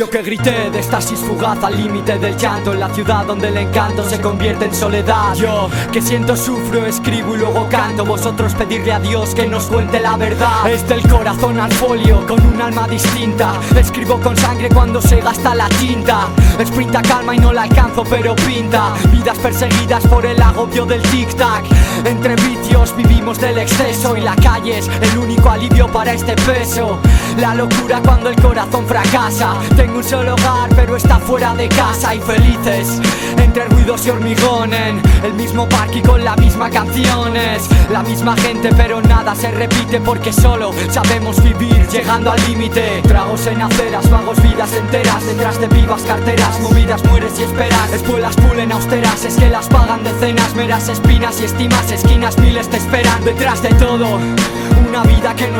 Yo que grité de estasis fugaz al límite del llanto En la ciudad donde el encanto se convierte en soledad. Yo que siento, sufro, escribo y luego canto Vosotros pedirle a Dios que nos cuente la verdad. Es del corazón al folio con un alma distinta. Escribo con sangre cuando se gasta la tinta. Sprinta calma y no la alcanzo pero pinta. Vidas perseguidas por el agobio del tic-tac. Entre vicios vivimos del exceso Y la calle es el único alivio para este peso. La locura cuando el corazón fracasa. Tengo un solo hogar pero está fuera de casa. Y felices Entre ruidos y hormigón en el mismo parque y con la misma canciones. La misma gente pero nada se repite porque solo sabemos vivir llegando al límite. Tragos en aceras, vagos vidas enteras. Detrás de vivas carteras, movidas mueres y esperas. Escuelas pulen austeras, es que las pagan decenas. Meras espinas y estimas, esquinas miles te esperan. Detrás de todo,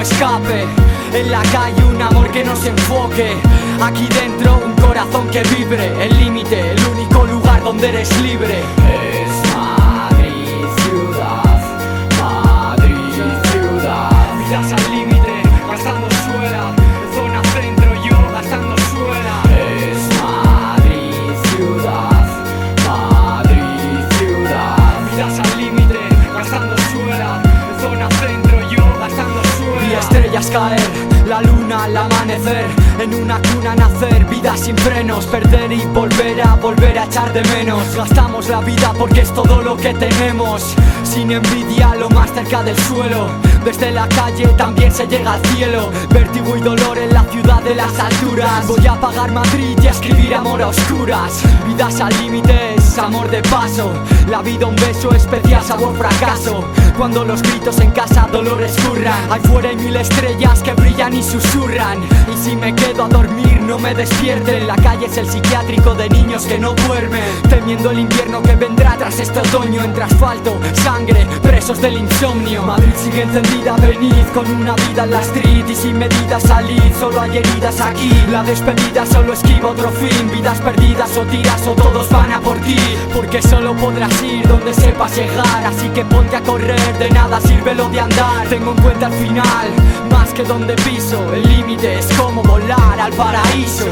escape. En la calle un amor que no se enfoque. Aquí dentro un corazón que vibre. El límite, el único lugar donde eres libre caer, la luna al amanecer En una cuna nacer, vida sin frenos Perder y volver a volver a echar de menos. Gastamos la vida porque es todo lo que tenemos Sin envidia, lo más cerca del suelo. Desde la calle también se llega al cielo Vértigo y dolor en la ciudad de las alturas. Voy a pagar Madrid y a escribir amor a oscuras Vidas al límite, amor de paso. La vida un beso especial, sabor fracaso. Cuando los gritos en casa dolores curran. Ahí fuera hay mil estrellas que brillan y susurran. Y si me quedo a dormir no me despierten La calle es el psiquiátrico de niños que no duermen. Temiendo el invierno que vendrá tras este otoño. Entre asfalto, sangre, presos del insomnio. Madrid sigue encendida, venid con una vida en la street. Y sin medidas salid, solo hay heridas aquí. La despedida solo esquiva otro fin. Vidas perdidas o tiras o todos van a por ti Porque solo podrás ir donde sepas llegar. Así que ponte a correr, de nada sirve lo de andar. Tengo en cuenta al final, más que donde piso. El límite es como volar al paraíso